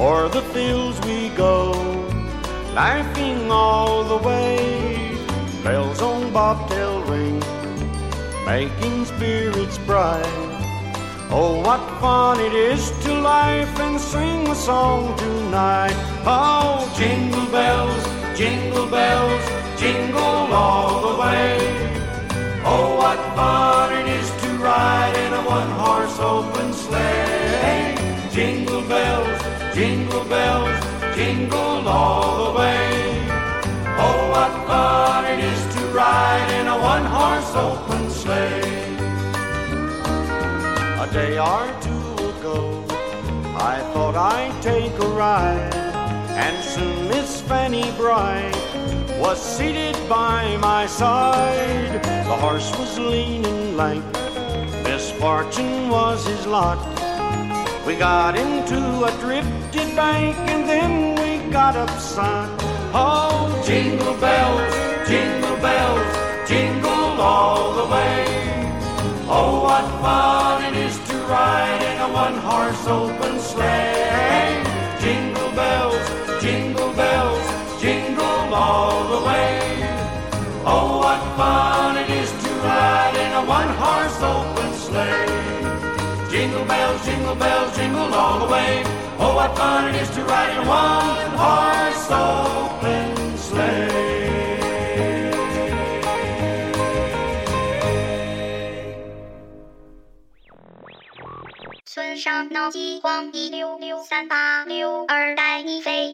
O'er the fields we go, laughing all the way. Bells on bobtail ring, making spirits bright. Oh, what fun it is to laugh and sing a song tonight. Oh, Jingle bells, jingle bells, jingle all the way. Oh, what fun it is to ride in a one-horse open sleigh. Jingle bells, jingle bells, jingle all the way. Oh, what fun it is to ride in a one-horse open sleigh. A day or two ago, I thought I'd take a ride, and soon Miss Fanny Bright was seated by my side. The horse was lean and lank, misfortune was his lot. We got into a drifted bank, and then we got upside. Oh, Jingle bells, jingle bells, jingle all the way. Oh, what fun it is to ride in a one-horse open sleigh. Jingle bells, jingle bells, jingle all the way. Oh, what fun it is to ride in a one-horse open sleigh. Jingle bells, jingle bells, jingle all the way. Oh, what fun it is to ride in a one-horse open sleigh. 村上脑激光一六六三八六二带你飞。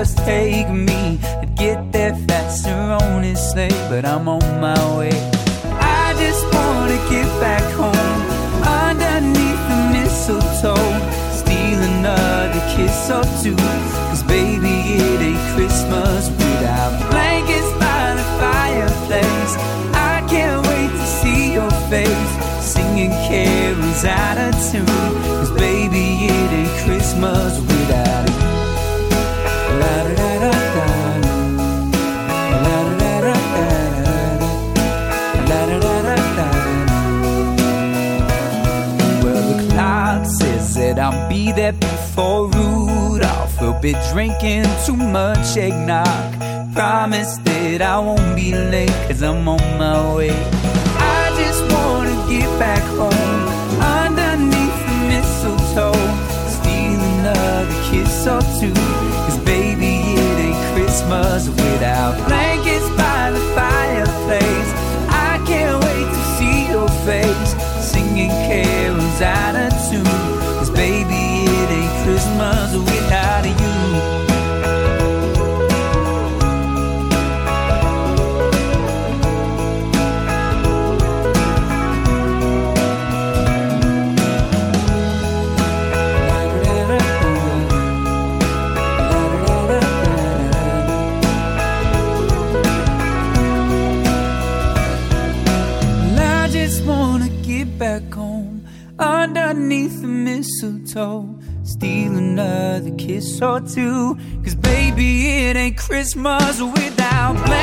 Just take me, I'd get there faster on his sleigh. But I'm on my way. I just wanna get back home underneath the mistletoe. Steal another kiss or two. Cause baby, it ain't Christmas Rudolph. Drinking too much eggnog. Promise that I won't be late, cause I'm on my way. I just wanna get back home underneath the mistletoe. Steal another kiss or two. Cause baby, it ain't Christmas without blankets by the fireplace. I can't wait to see your face singing carols out of tune. Cause baby, it ain't Christmas without two. Cause baby, it ain't Christmas without blankets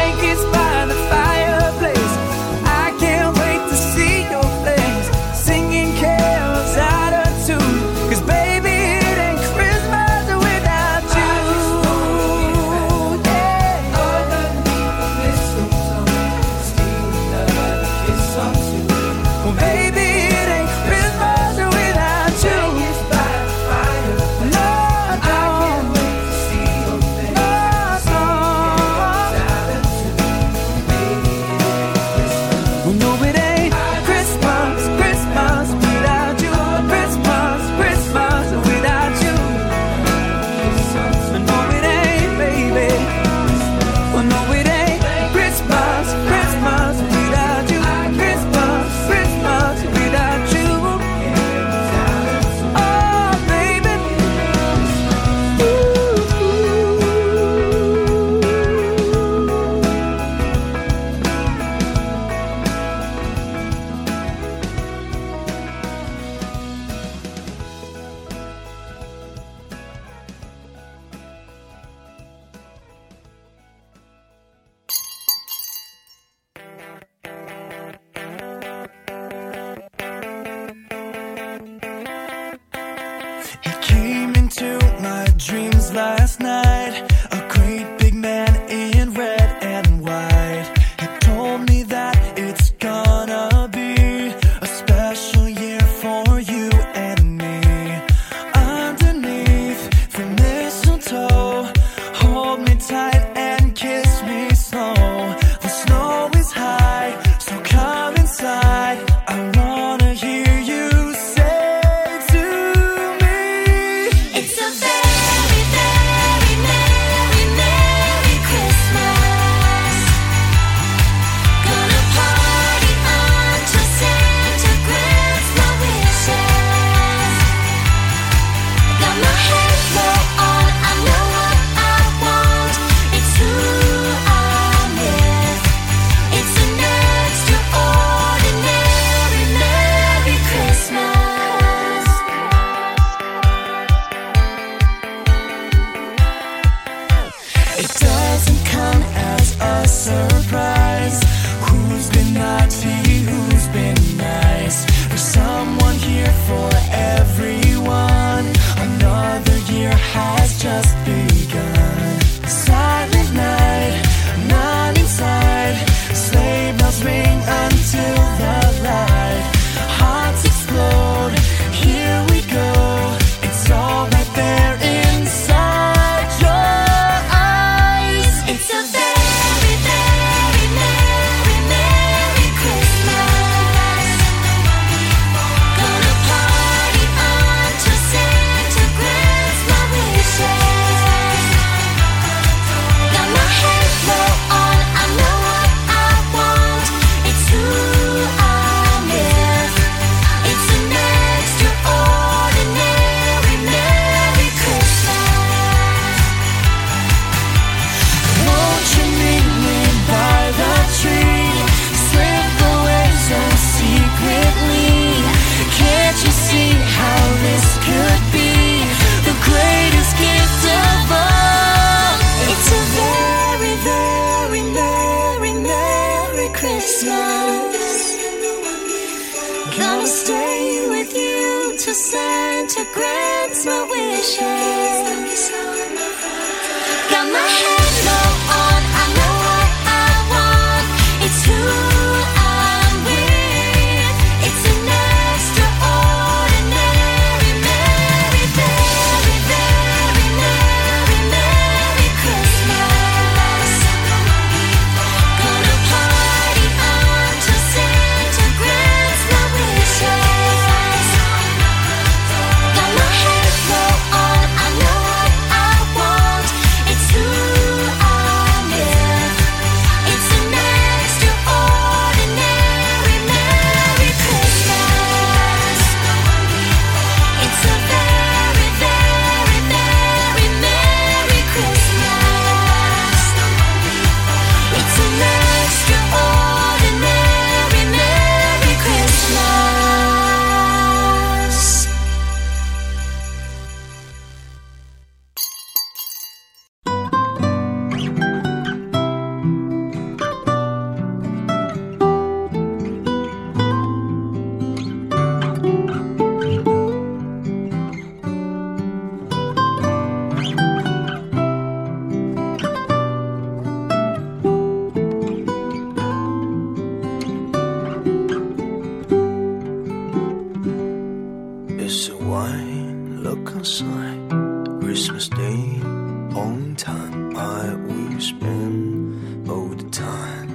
long time I will spend all the time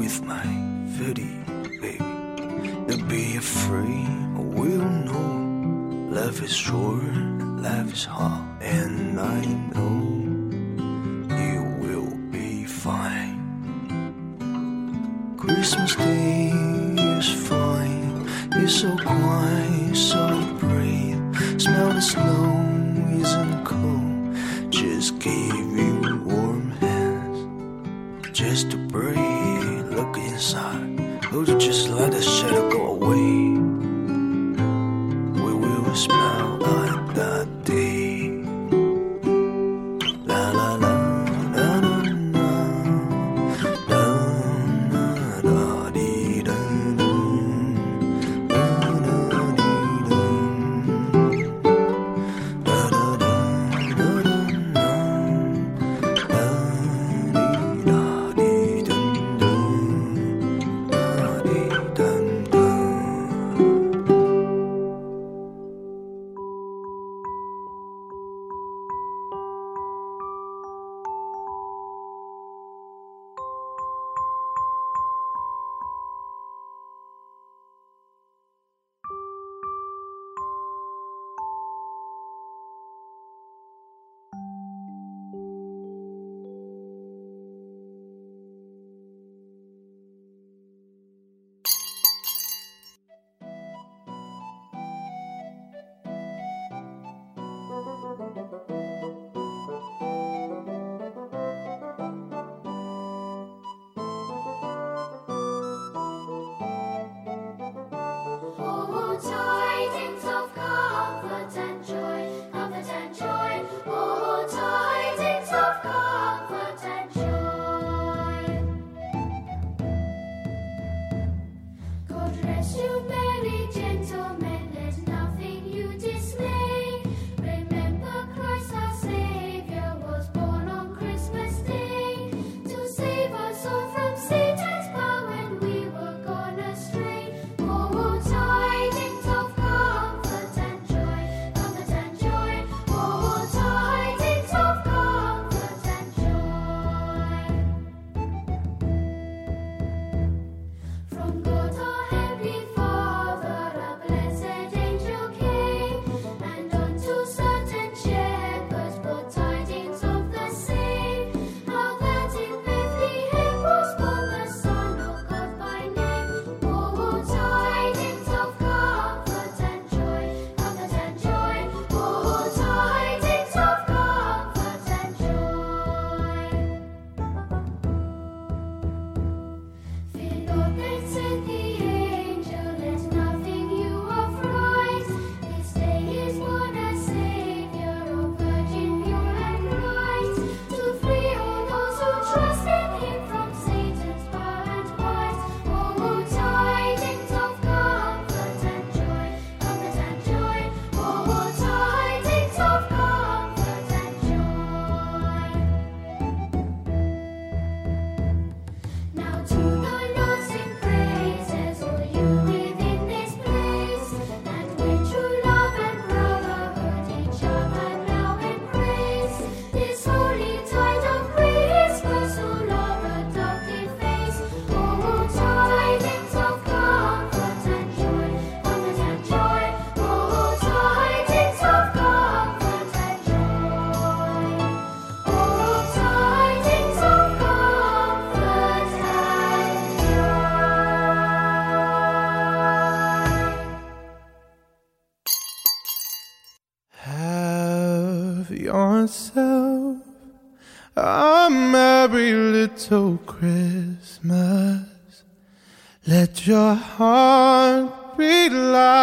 with my fitty baby. To be afraid, I will know life is short, life is hard, and I know you will be fine. Christmas Day is fine, it's so quiet. myself. merry little Christmas. Let your heart be light.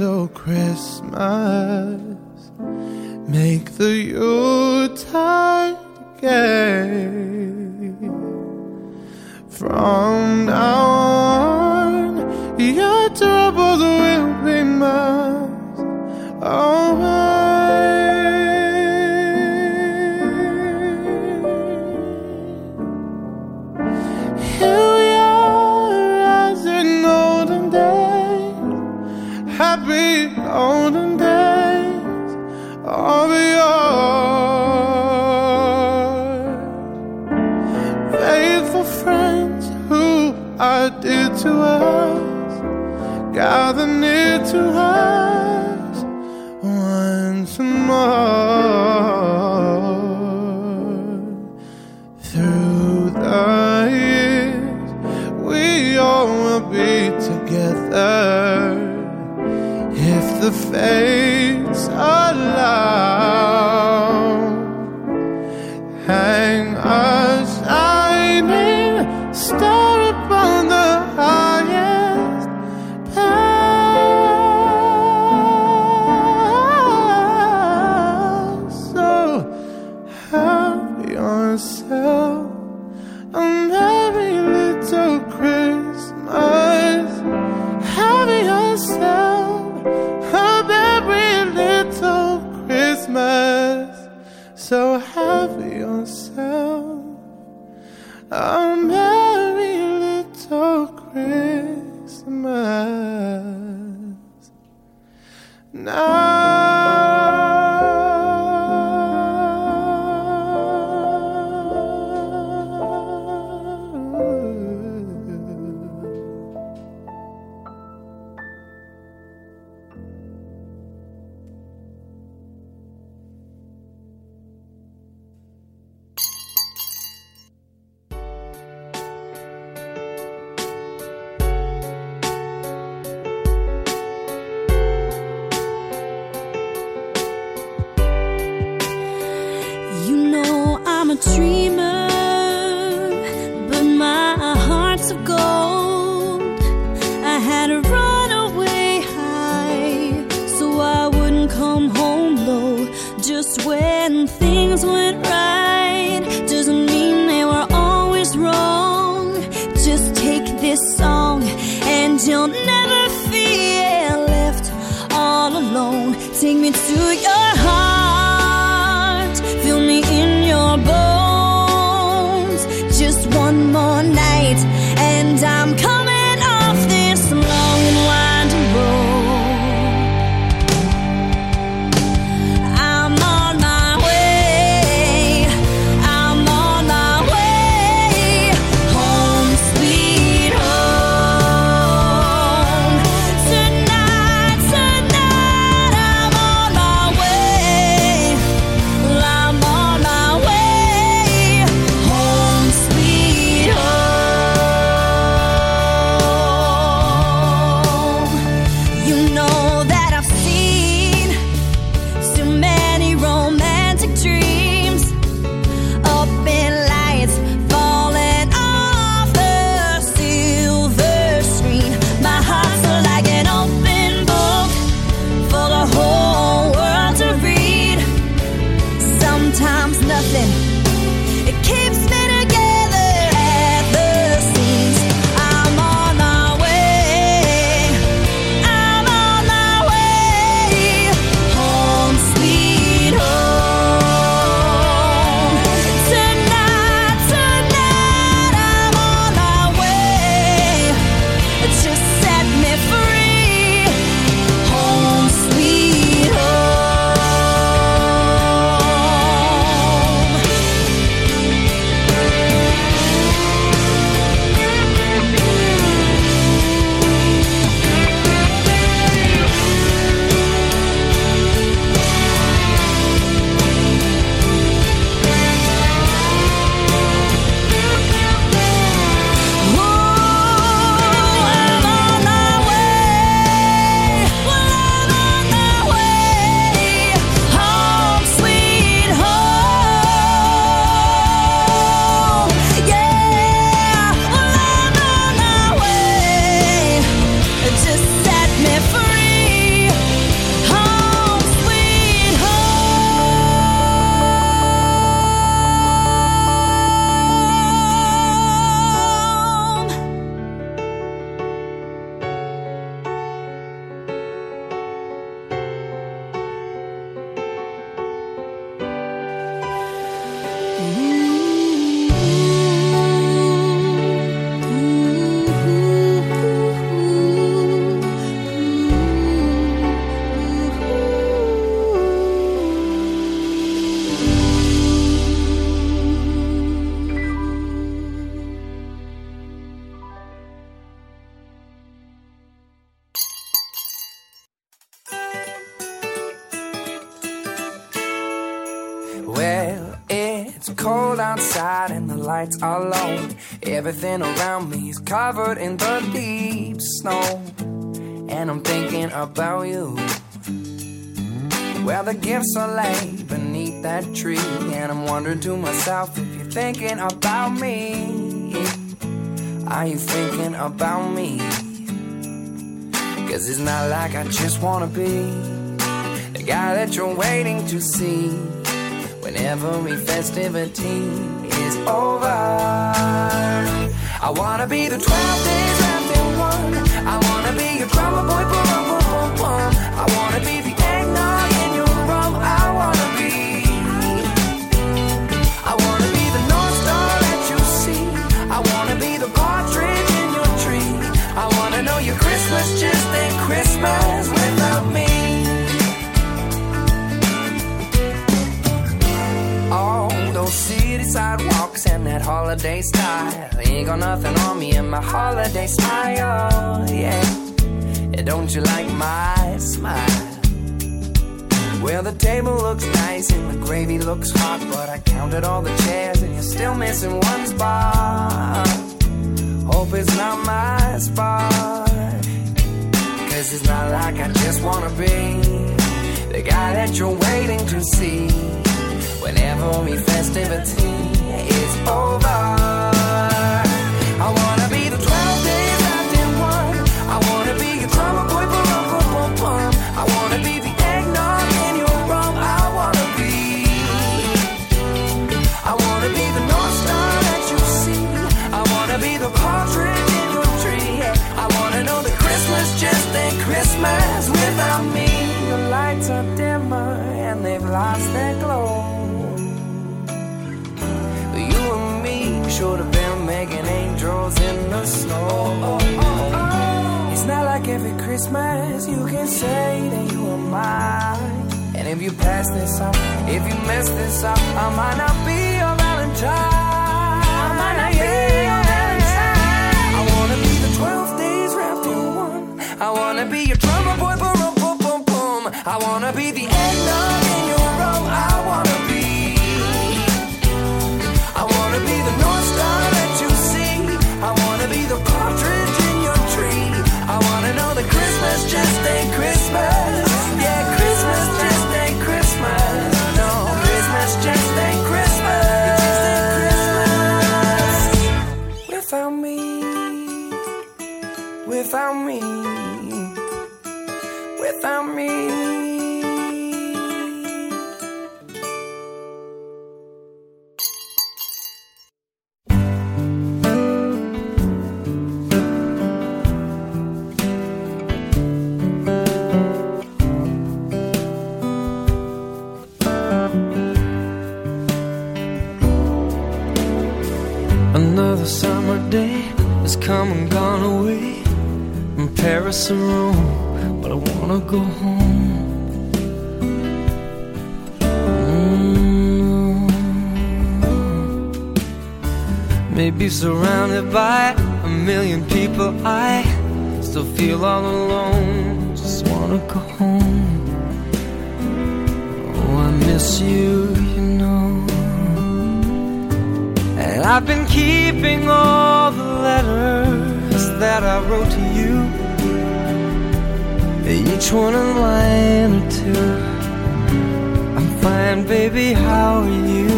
so Christmas. Make the Yuletide gay. From now on, your troubles will be mine. Oh, and the lights are low. Everything around me is covered in the deep snow. And I'm thinking about you. Well, the gifts are laid beneath that tree. And I'm wondering to myself if you're thinking about me. Are you thinking about me? Cause it's not like I just wanna be the guy that you're waiting to see when every festivity is over. I wanna be the 12 days wrapped in one. I wanna be your drummer boy, boom, boom, boom, boom. I wanna holiday style. Ain't got nothing on me in my holiday style. Yeah. don't you like my smile? Well, the table looks nice and the gravy looks hot, but I counted all the chairs and you're still missing one spot. Hope it's not my spot. Cause it's not like I just wanna be the guy that you're waiting to see when every festivity is over. It's not like every Christmas you can say that you are mine. And if you pass this up, if you mess this up, I might not be your Valentine. I might not be your Valentine. I wanna be the 12 days wrapped in one. I wanna be your drummer boy, boom, boom, boom, boom, boom. I wanna be the feel all alone. Just wanna go home. Oh, I miss you, you know. And I've been keeping all the letters that I wrote to you. Each one a line or two. I'm fine, baby, how are you?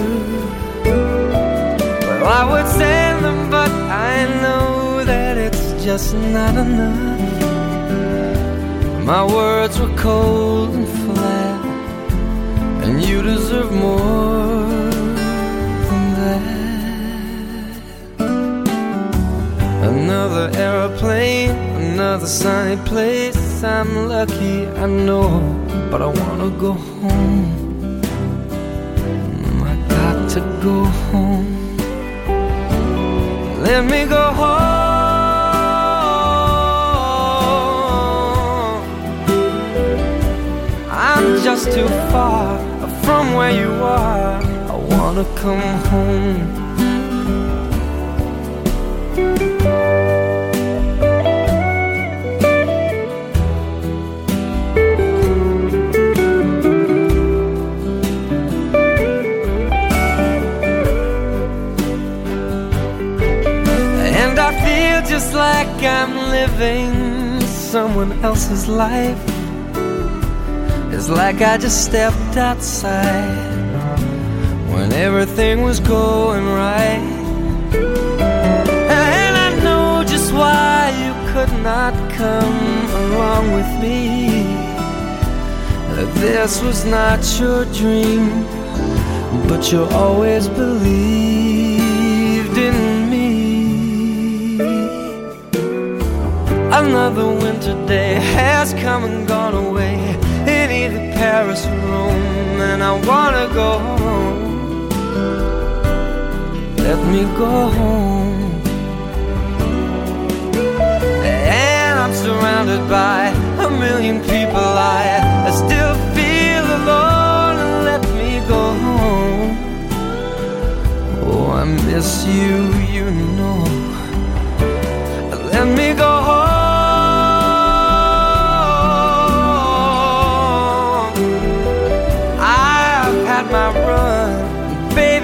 Well, I would send them, but I know that it's just not enough. My words were cold and flat, and you deserve more than that. Another aeroplane, another sunny place. I'm lucky, I know, but I wanna go home. I got to go home. Let me go home. just too far from where you are. I wanna come home. just like I'm living someone else's life it's like I just stepped outside when everything was going right. And I know just why you could not come along with me. That this was not your dream, but you always believed in me. Another winter day has come and gone away. Paris or Rome, and I wanna go home. Let me go home. And I'm surrounded by a million people. I, I still feel alone. And let me go home. Oh, I miss you, you know. Let me go home.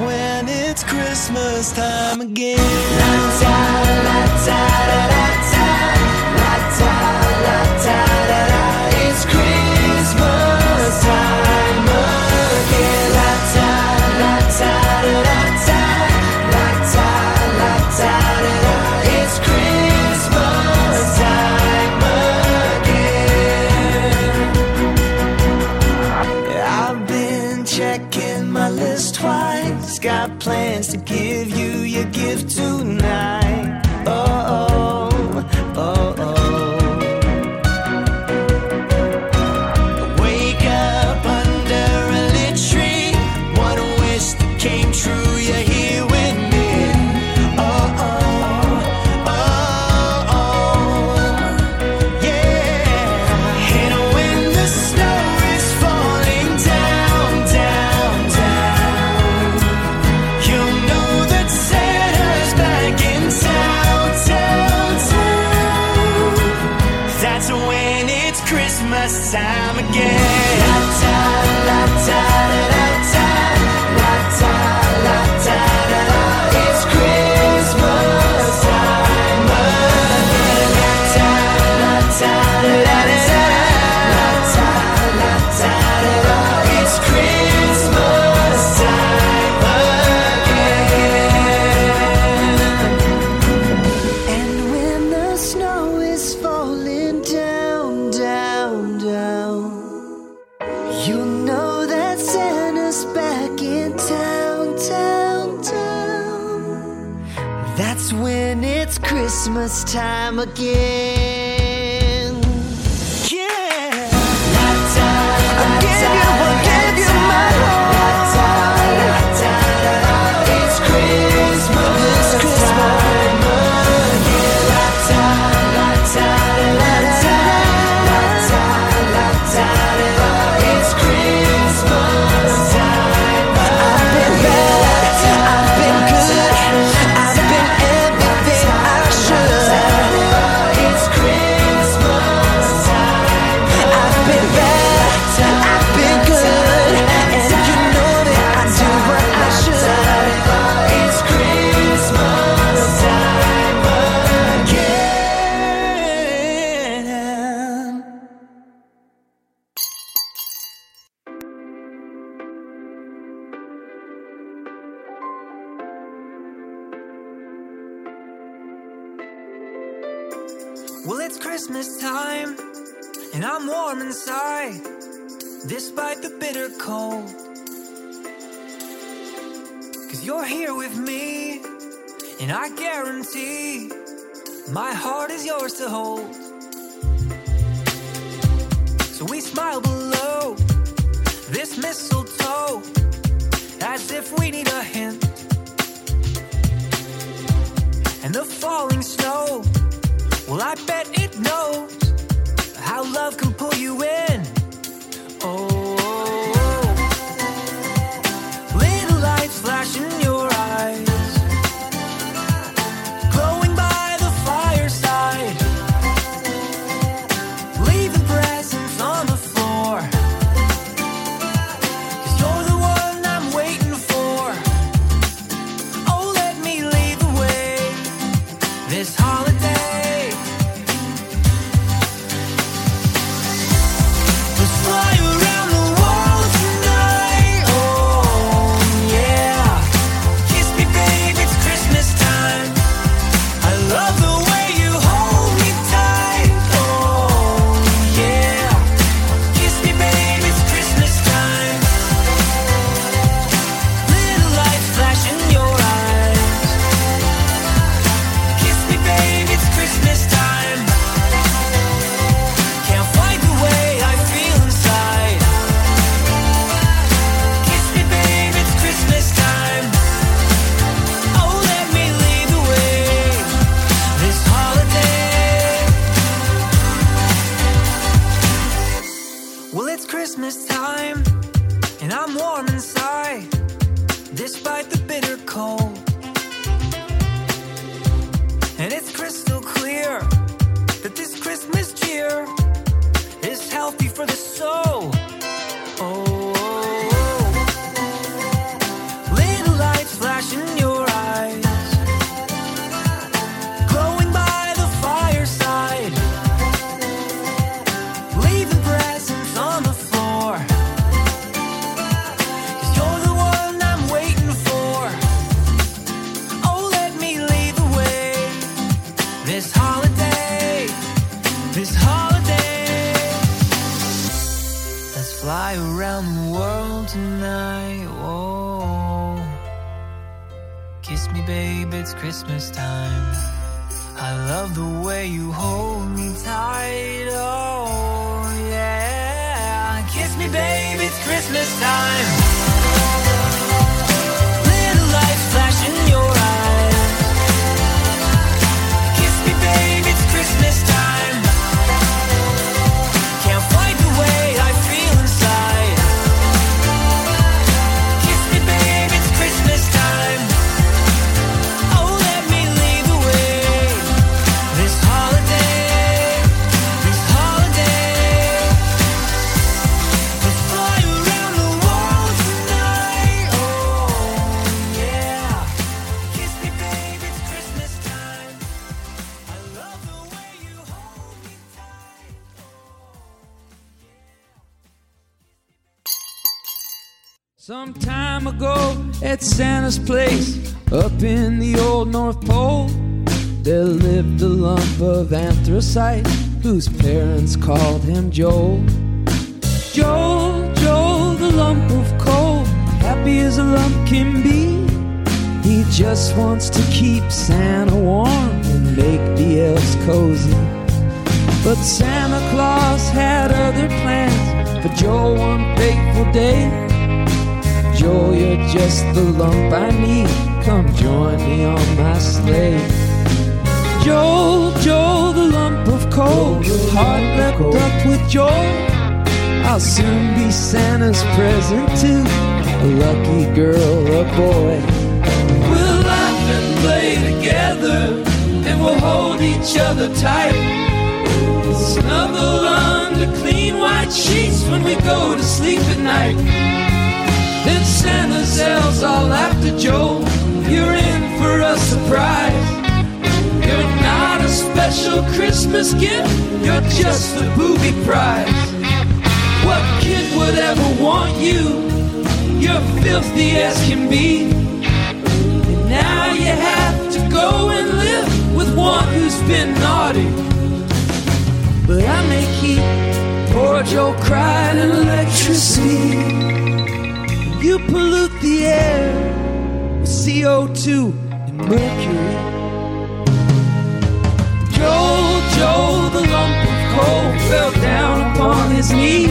when it's Christmas time again. give tonight. again. It's Christmas time, and I'm warm inside, despite the bitter cold. Cause you're here with me, and I guarantee my heart is yours to hold. So we smile below this mistletoe as if we need a hint. And the falling snow, well, I bet it knows how love can pull you in. Oh, anthracite whose parents called him Joel. Joel, Joel, the lump of coal, happy as a lump can be. He just wants to keep Santa warm and make the elves cozy. But Santa Claus had other plans for Joel one fateful day. Joel, you're just the lump I need. Come join me on my sleigh. Joel, Joel, the lump of coal, heart wrapped up with joy. I'll soon be Santa's present to a lucky girl or boy. We'll laugh and play together, and we'll hold each other tight. Snuggle under clean white sheets when we go to sleep at night. Then Santa's elves all after Joel. You're in for a surprise special Christmas gift. You're just the booby prize. What kid would ever want you? You're filthy as can be. And now you have to go and live with one who's been naughty. But I may keep poor Joel crying in electricity. You pollute the air with CO2 and mercury. Joel, Joel, the lump of coal fell down upon his knees.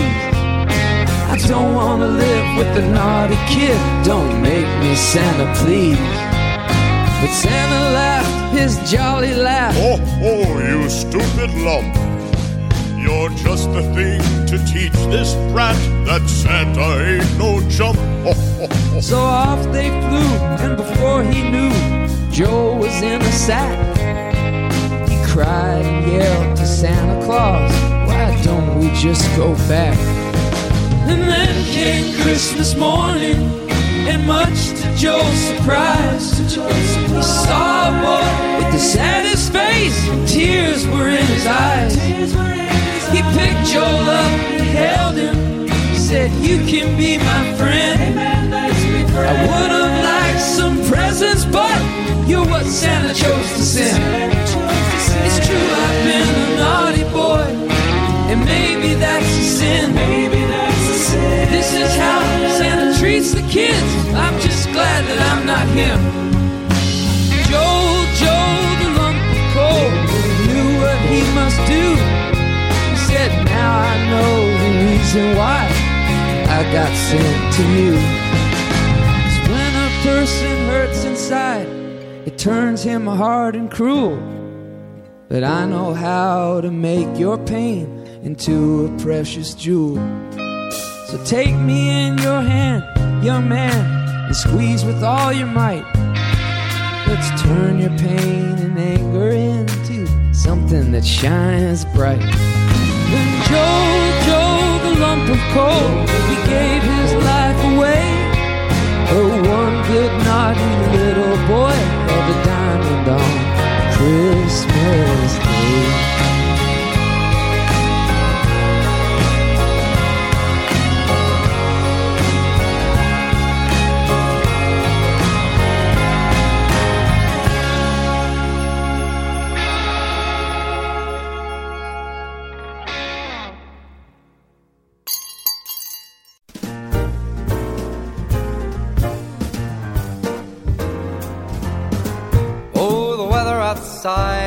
I don't wanna live with the naughty kid. Don't make me Santa, please. But Santa laughed his jolly laugh. Oh, oh, you stupid lump. You're just the thing to teach this brat that Santa ain't no chump. So off they flew, and before he knew, Joel was in a sack. He cried and yelled to Santa Claus, Why don't we just go back? And then came Christmas morning, and much to Joel's surprise, he saw a boy with the saddest face, and tears were in his eyes. He picked Joel up and held him, said, You can be my friend. I would have liked some presents, but you're what Santa chose to send. It's true, I've been a naughty boy, and maybe that's a sin. This is how Santa treats the kids. I'm just glad that I'm not him. The knew what he must do. He said, Now I know the reason why I got sent to when a person hurts inside, it turns him hard and cruel. But I know how to make your pain into a precious jewel. So take me in your hand, young man, and squeeze with all your might. Let's turn your pain and anger into something that shines bright. Joel, Joel, the lump of coal, he gave his life away. Oh, one good naughty little boy held a diamond on Christmas Day.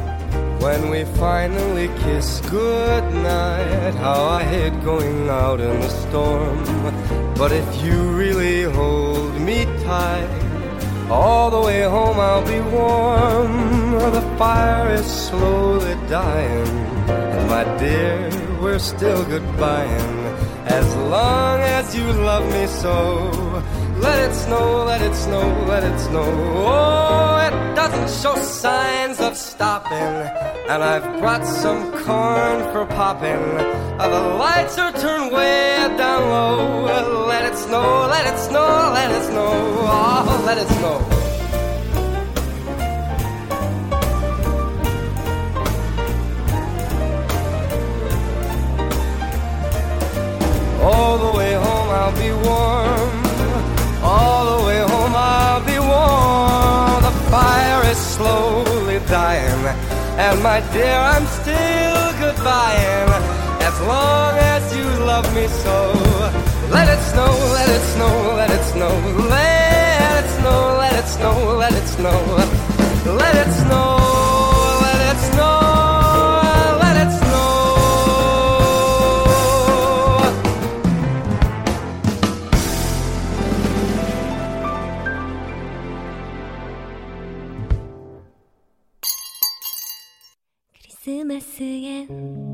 When we finally kiss goodnight, how I hate going out in the storm. But if you really hold me tight, all the way home I'll be warm. The fire is slowly dying, and my dear, we're still goodbying. As long as you love me so, let it snow, let it snow, let it snow. Oh, it doesn't show signs of stopping. And I've brought some corn for popping. Uh, the lights are turned way down low. Let it snow, let it snow, let it snow. Oh, let it snow. All the way And my dear, I'm still goodbying. As long as you love me so. Let it snow, let it snow, let it snow. Let it snow, let it snow, let it snow. Let it snow, let 스마스엔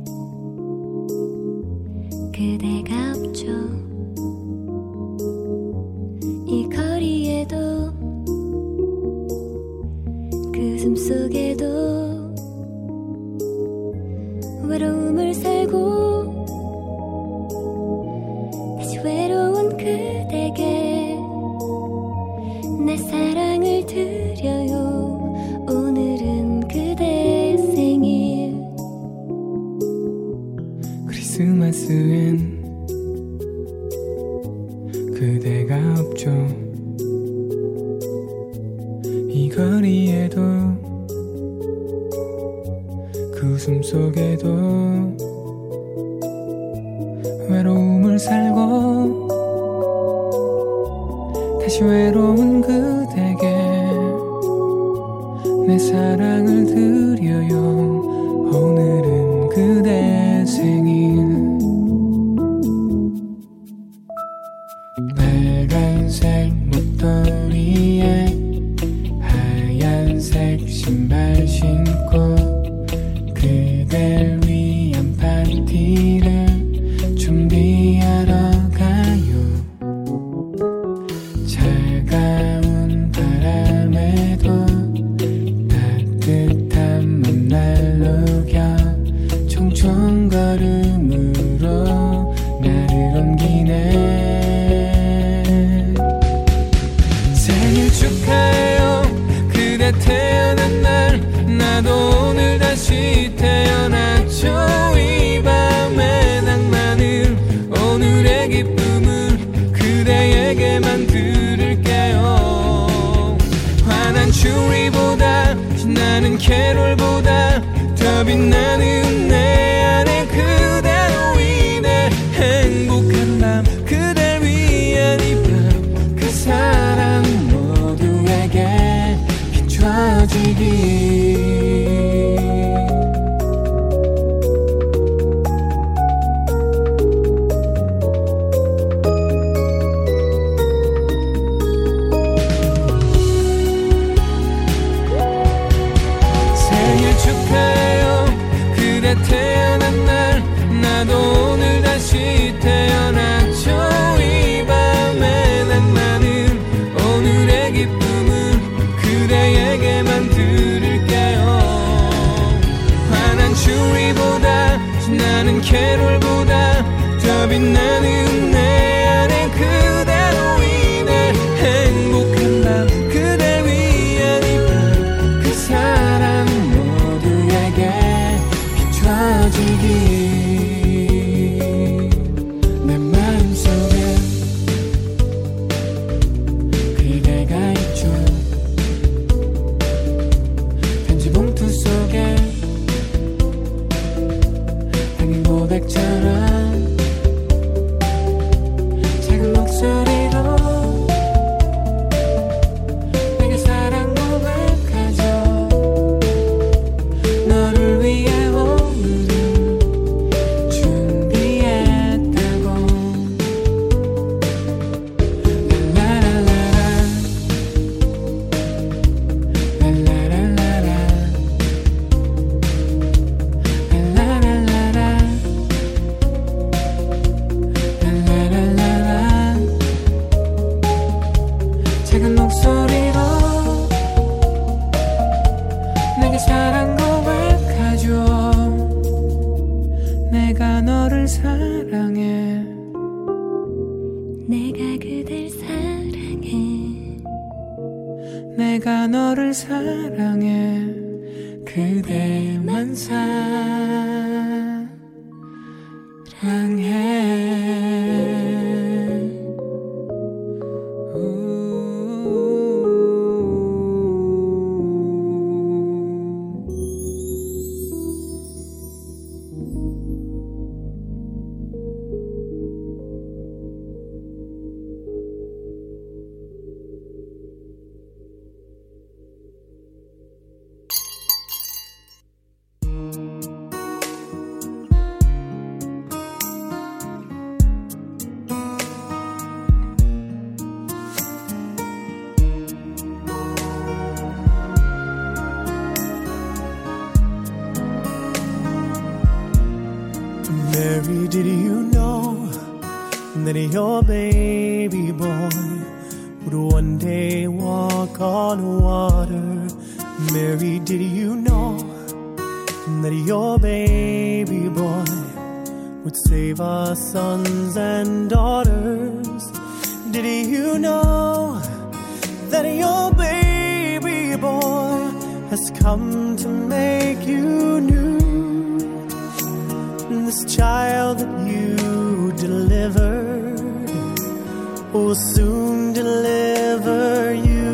soon deliver you.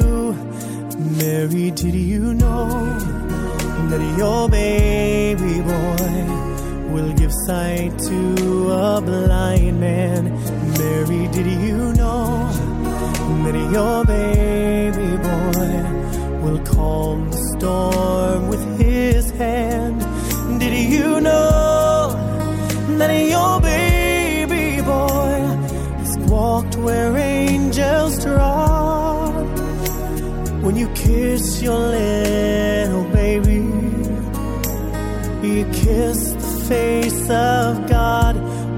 Mary, did you know that your baby boy will give sight to a blind man? Mary, did you know that your baby boy will calm the storm with his hand? Did you know that your baby boy has walked where Strong. when you kiss your little baby. You kiss the face of God,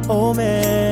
oh man.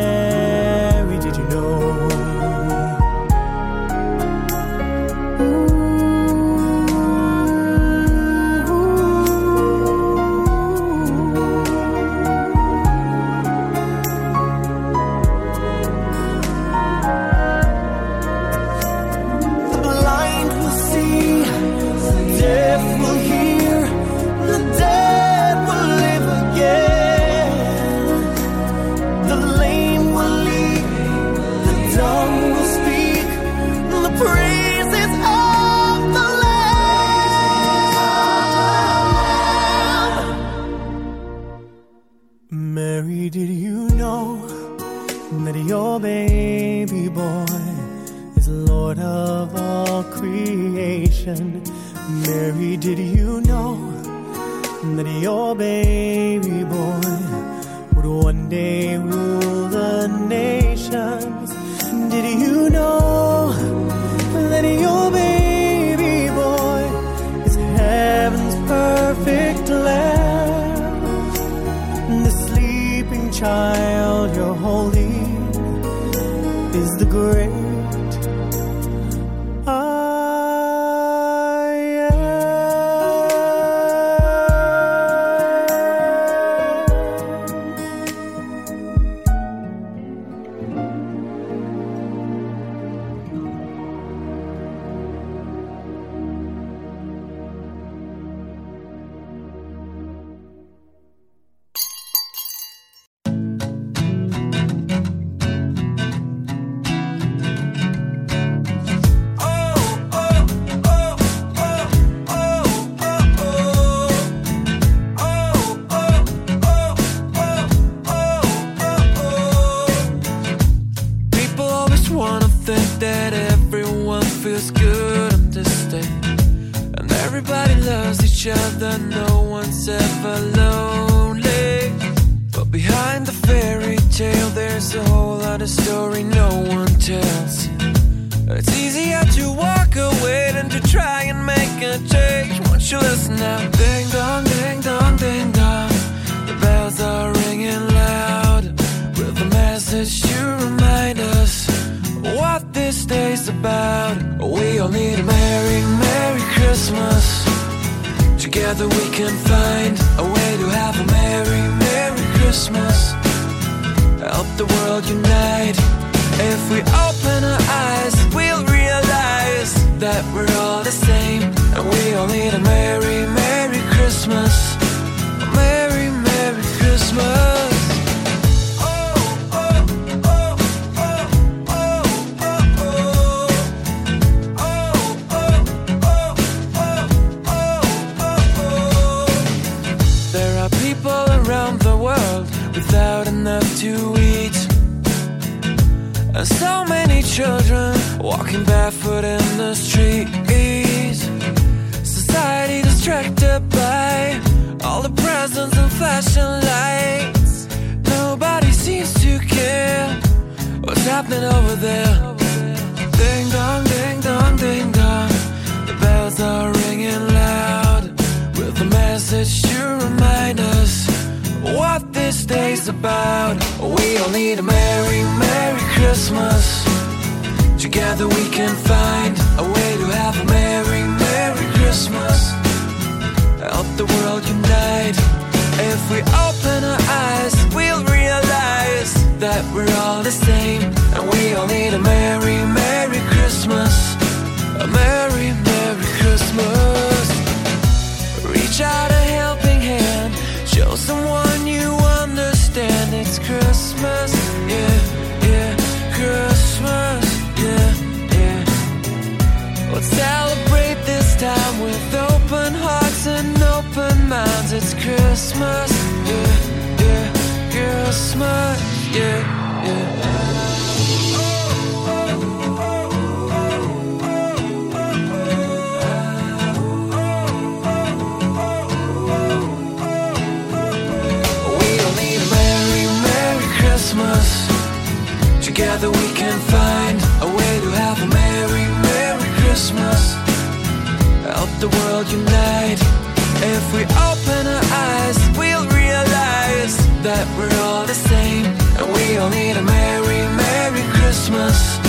Mary, did you know that your baby boy would one day rule the nations? Did you know that your baby boy is heaven's perfect lamb, the sleeping child? yeah, yeah. Together we can find a way to have a Merry, Merry Christmas. Help the world unite. If we open our eyes, we'll realize that we're all still need a Merry, Merry Christmas.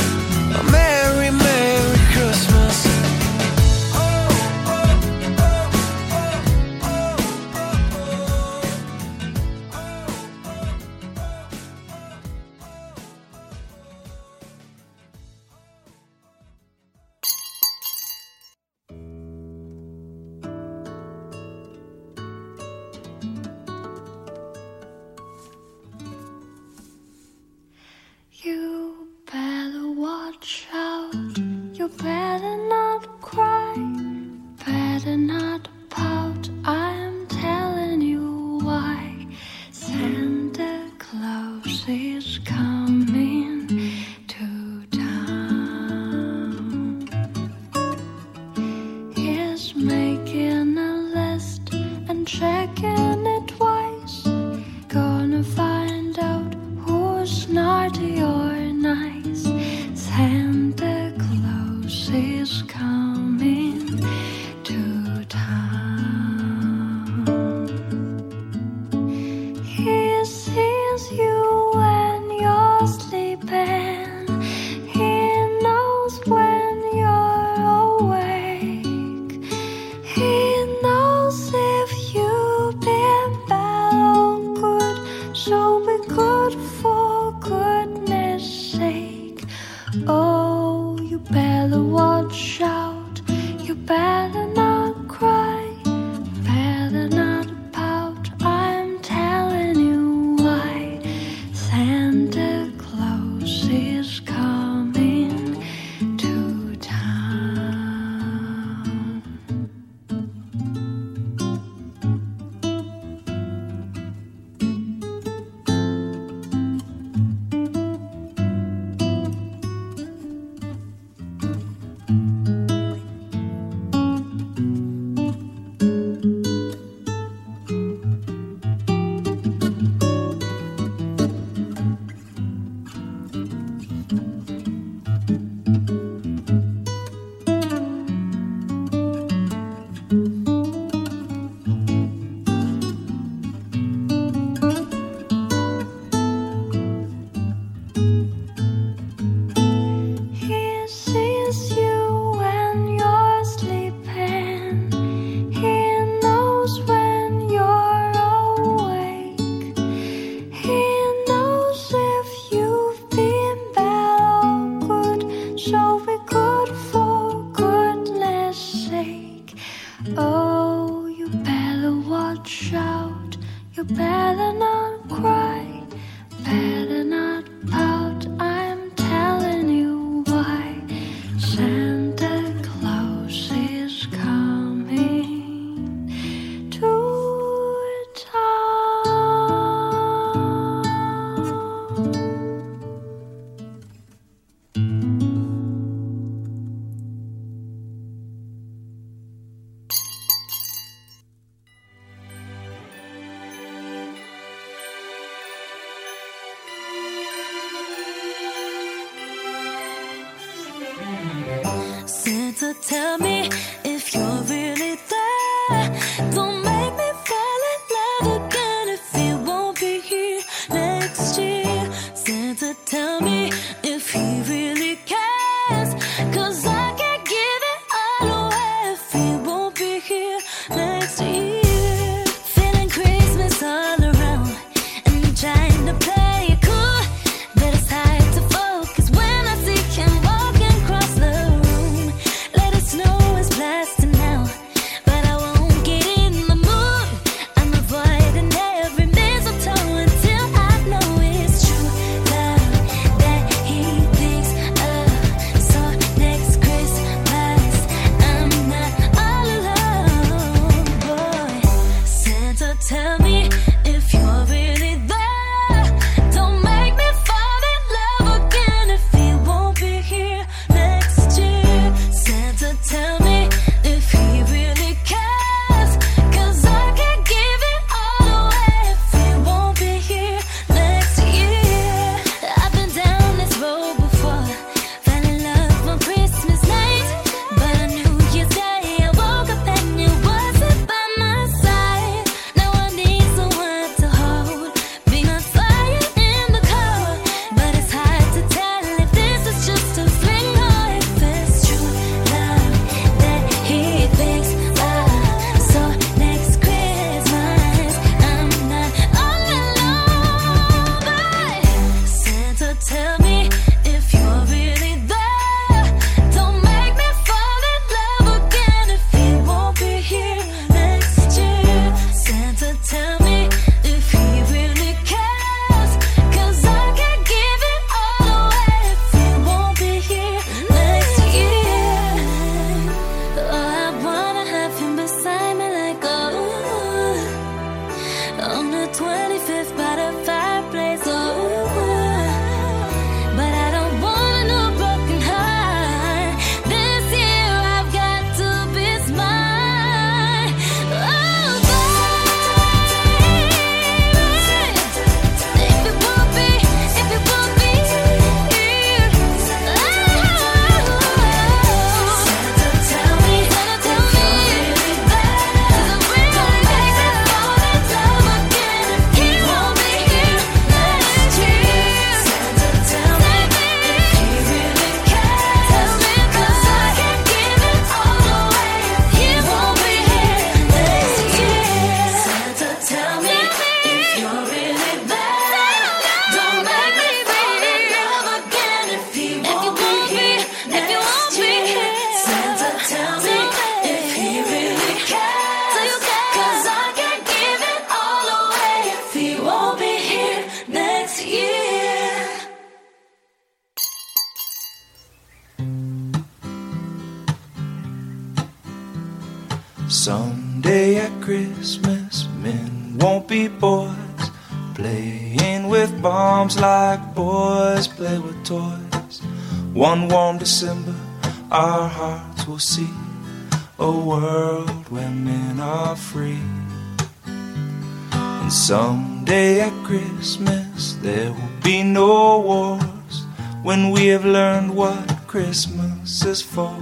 No wars when we have learned what Christmas is for.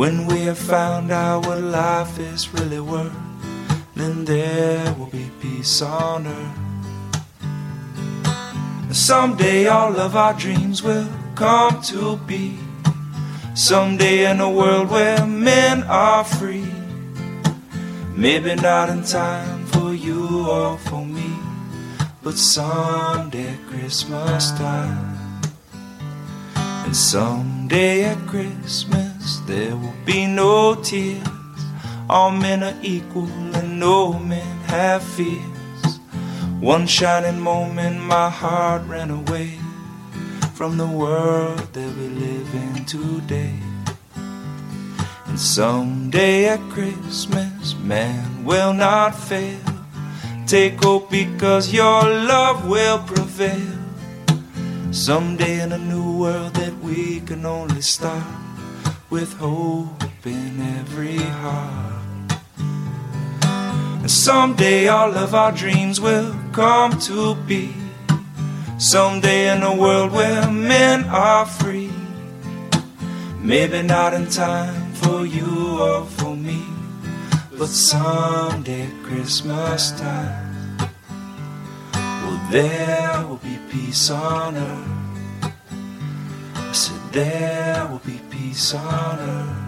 When we have found out what life is really worth, then there will be peace on earth. Someday all of our dreams will come to be. Someday in a world where men are free. Maybe not in time for you or for me, but someday at Christmas time. And someday at Christmas there will be no tears. All men are equal and no men have fears. One shining moment my heart ran away from the world that we live in today. And someday at Christmas, man will not fail. Take hope because your love will prevail. Someday in a new world that we can only start with hope in every heart. And someday all of our dreams will come to be. Someday in a world where men are free. Maybe not in time for you or for me, but someday at Christmas time. Well, there will be peace on earth. I said, there will be peace on earth.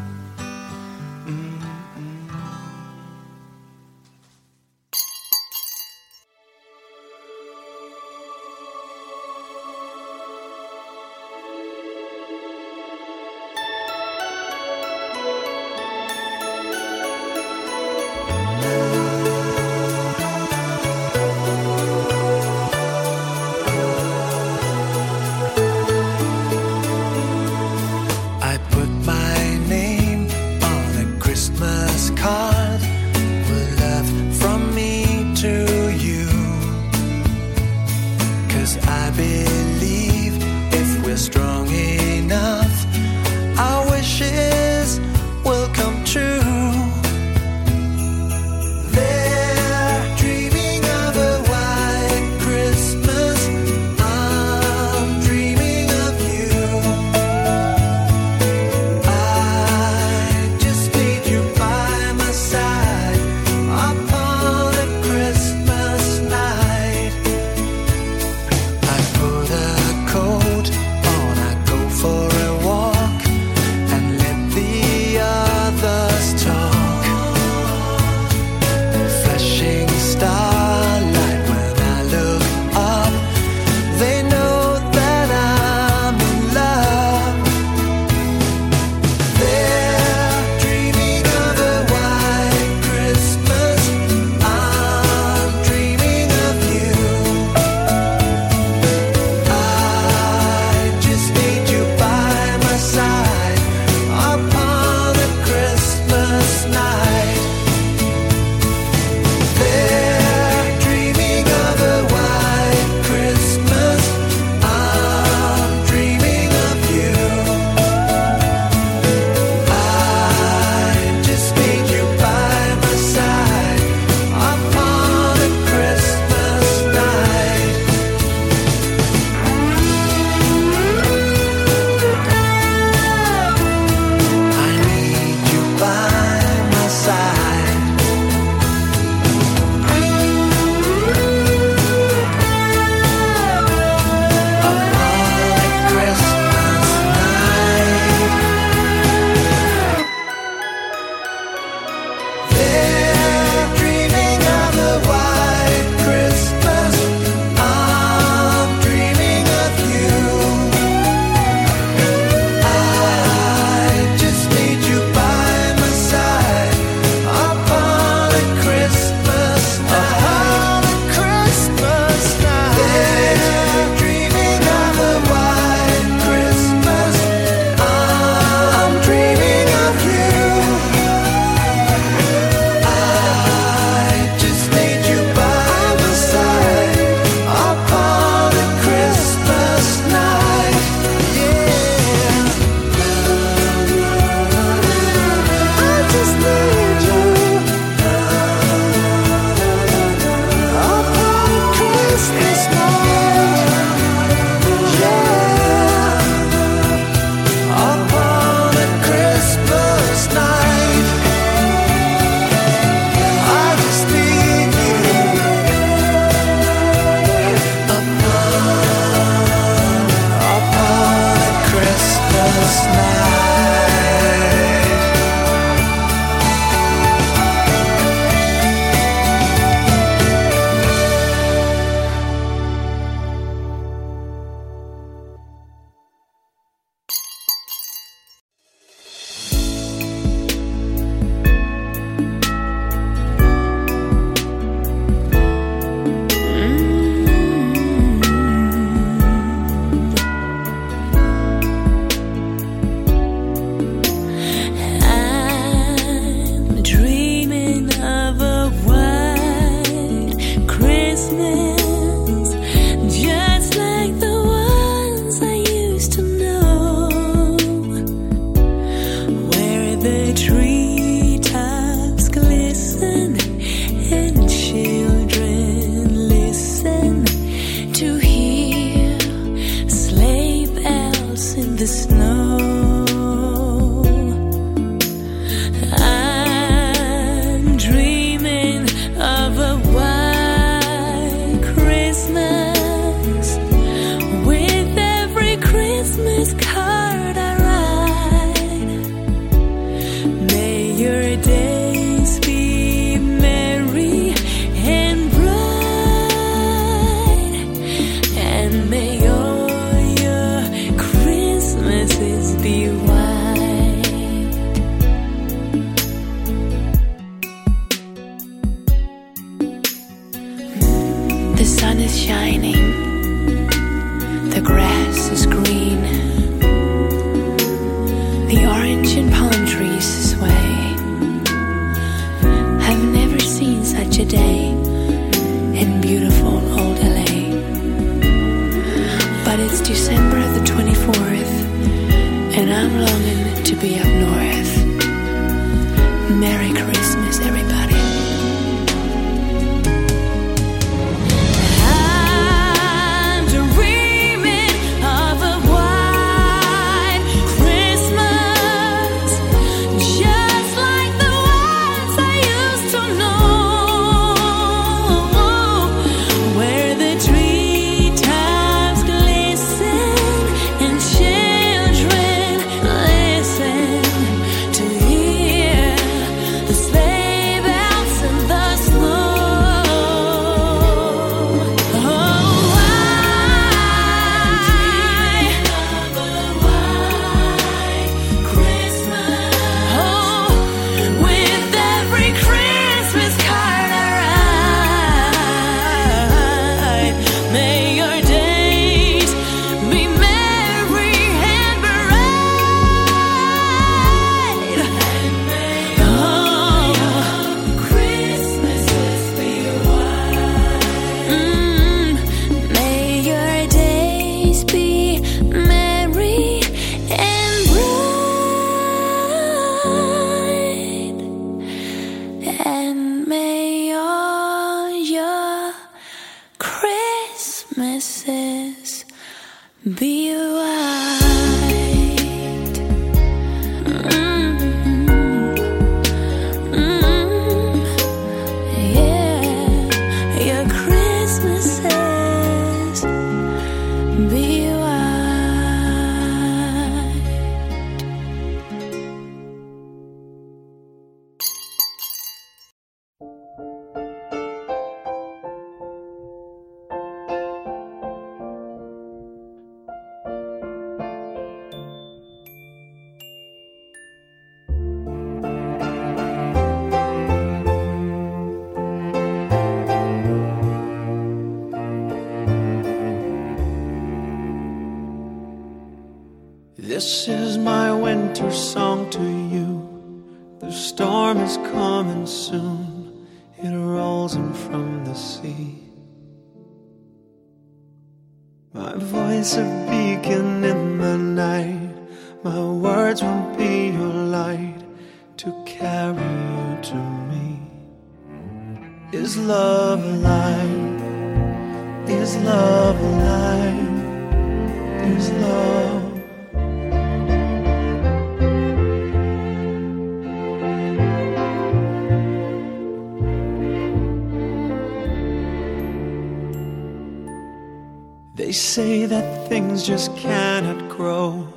just cannot grow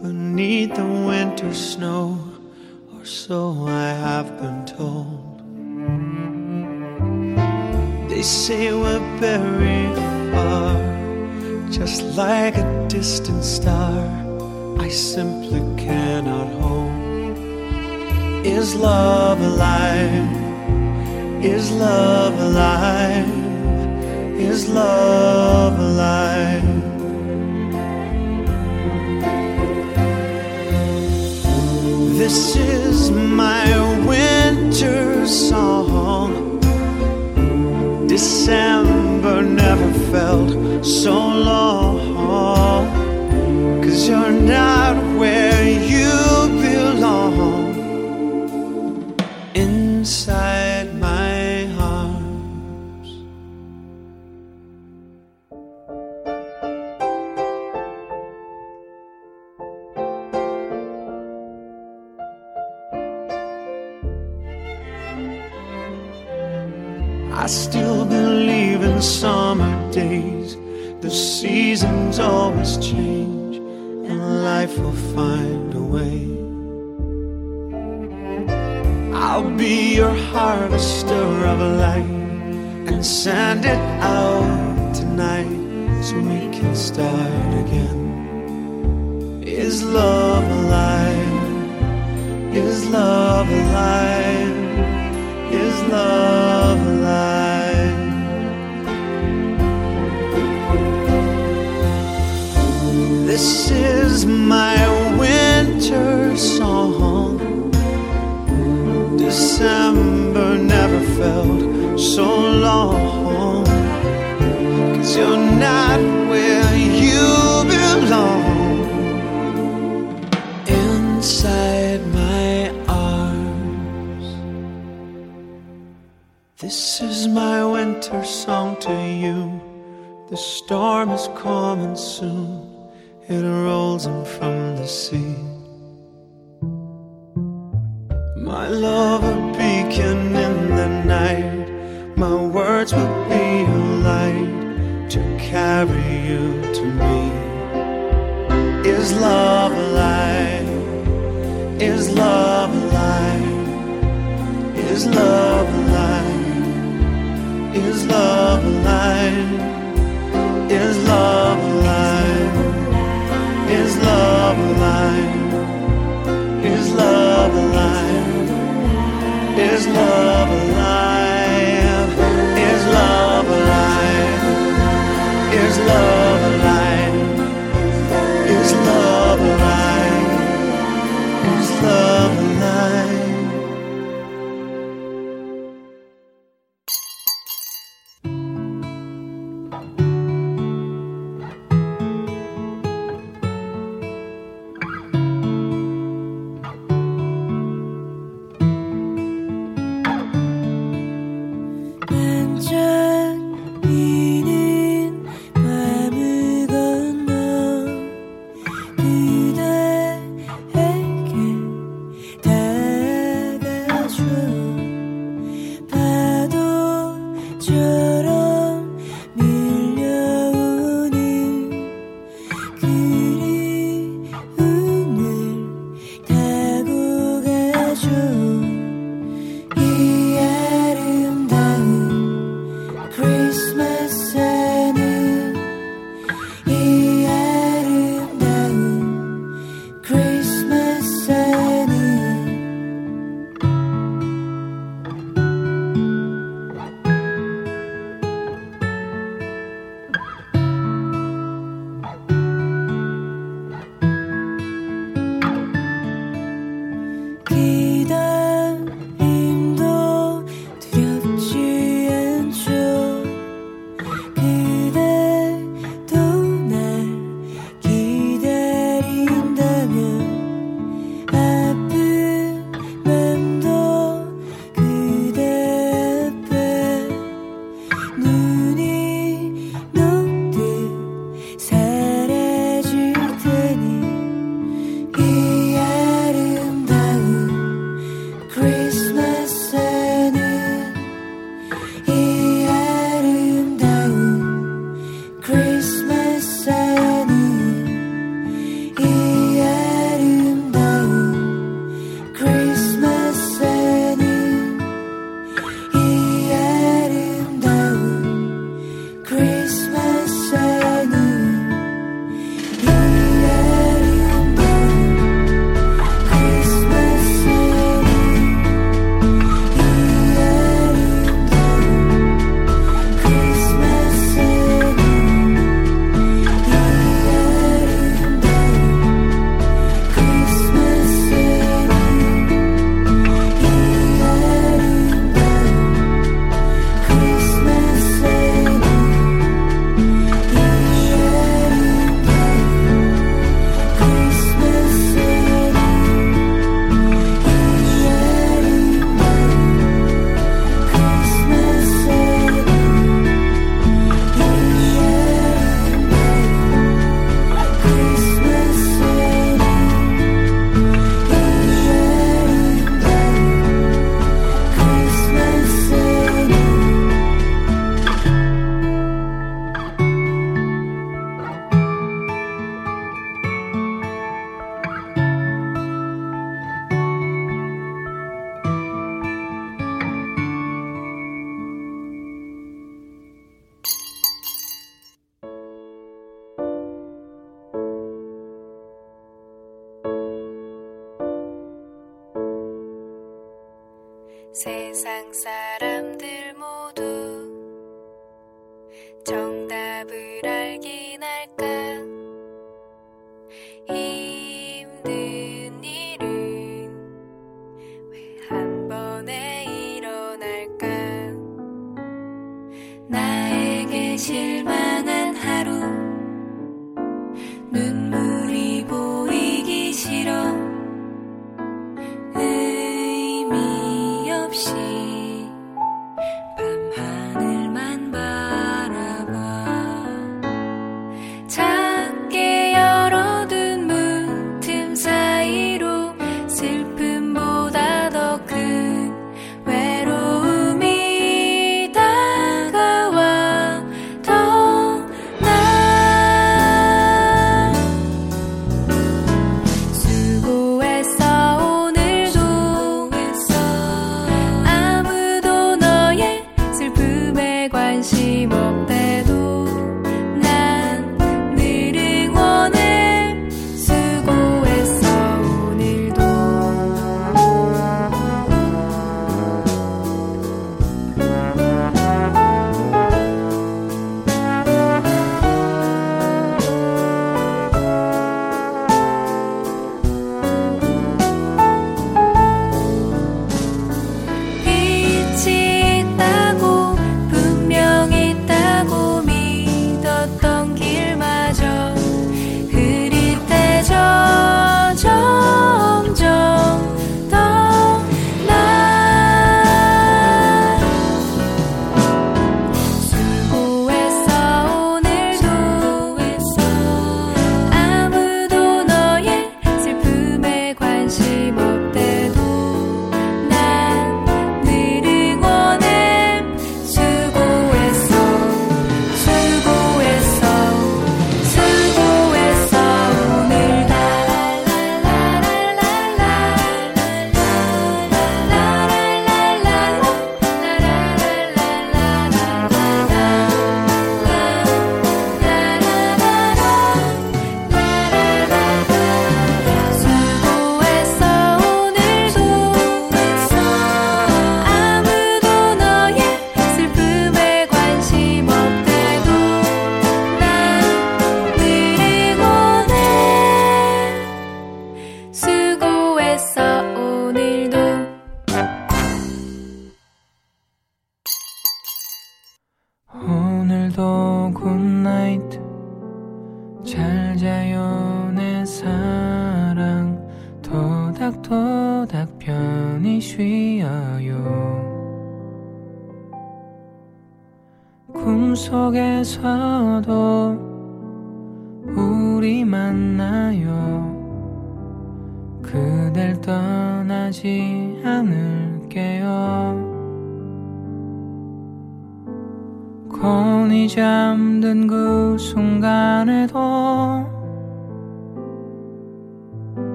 beneath the winter snow, or so I have been told. They say we're buried far, just like a distant star, I simply cannot hold. Is love alive? Is love alive? Is love alive? This is my winter song. December never felt so long. Cause you're not where you storm is coming soon. It rolls in from the sea. My love, a beacon in the night. My words will be a light to carry you to me. Is love alive? Is love alive? Is love alive? Is love alive? Alive? Is love alive? Is love alive? Is love alive? Is love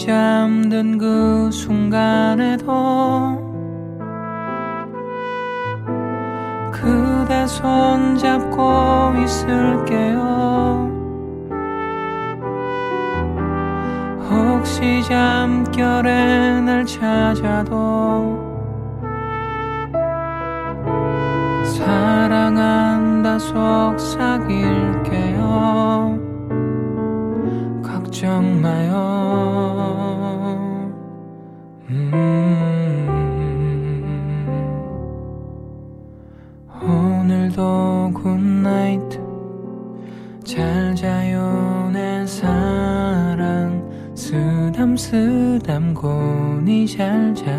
잠든 그 순간에도 그대 손잡고 있을게요. 혹시 잠결에 날 찾아도 사랑한다 속삭일게요. 걱정 마요. 浅浅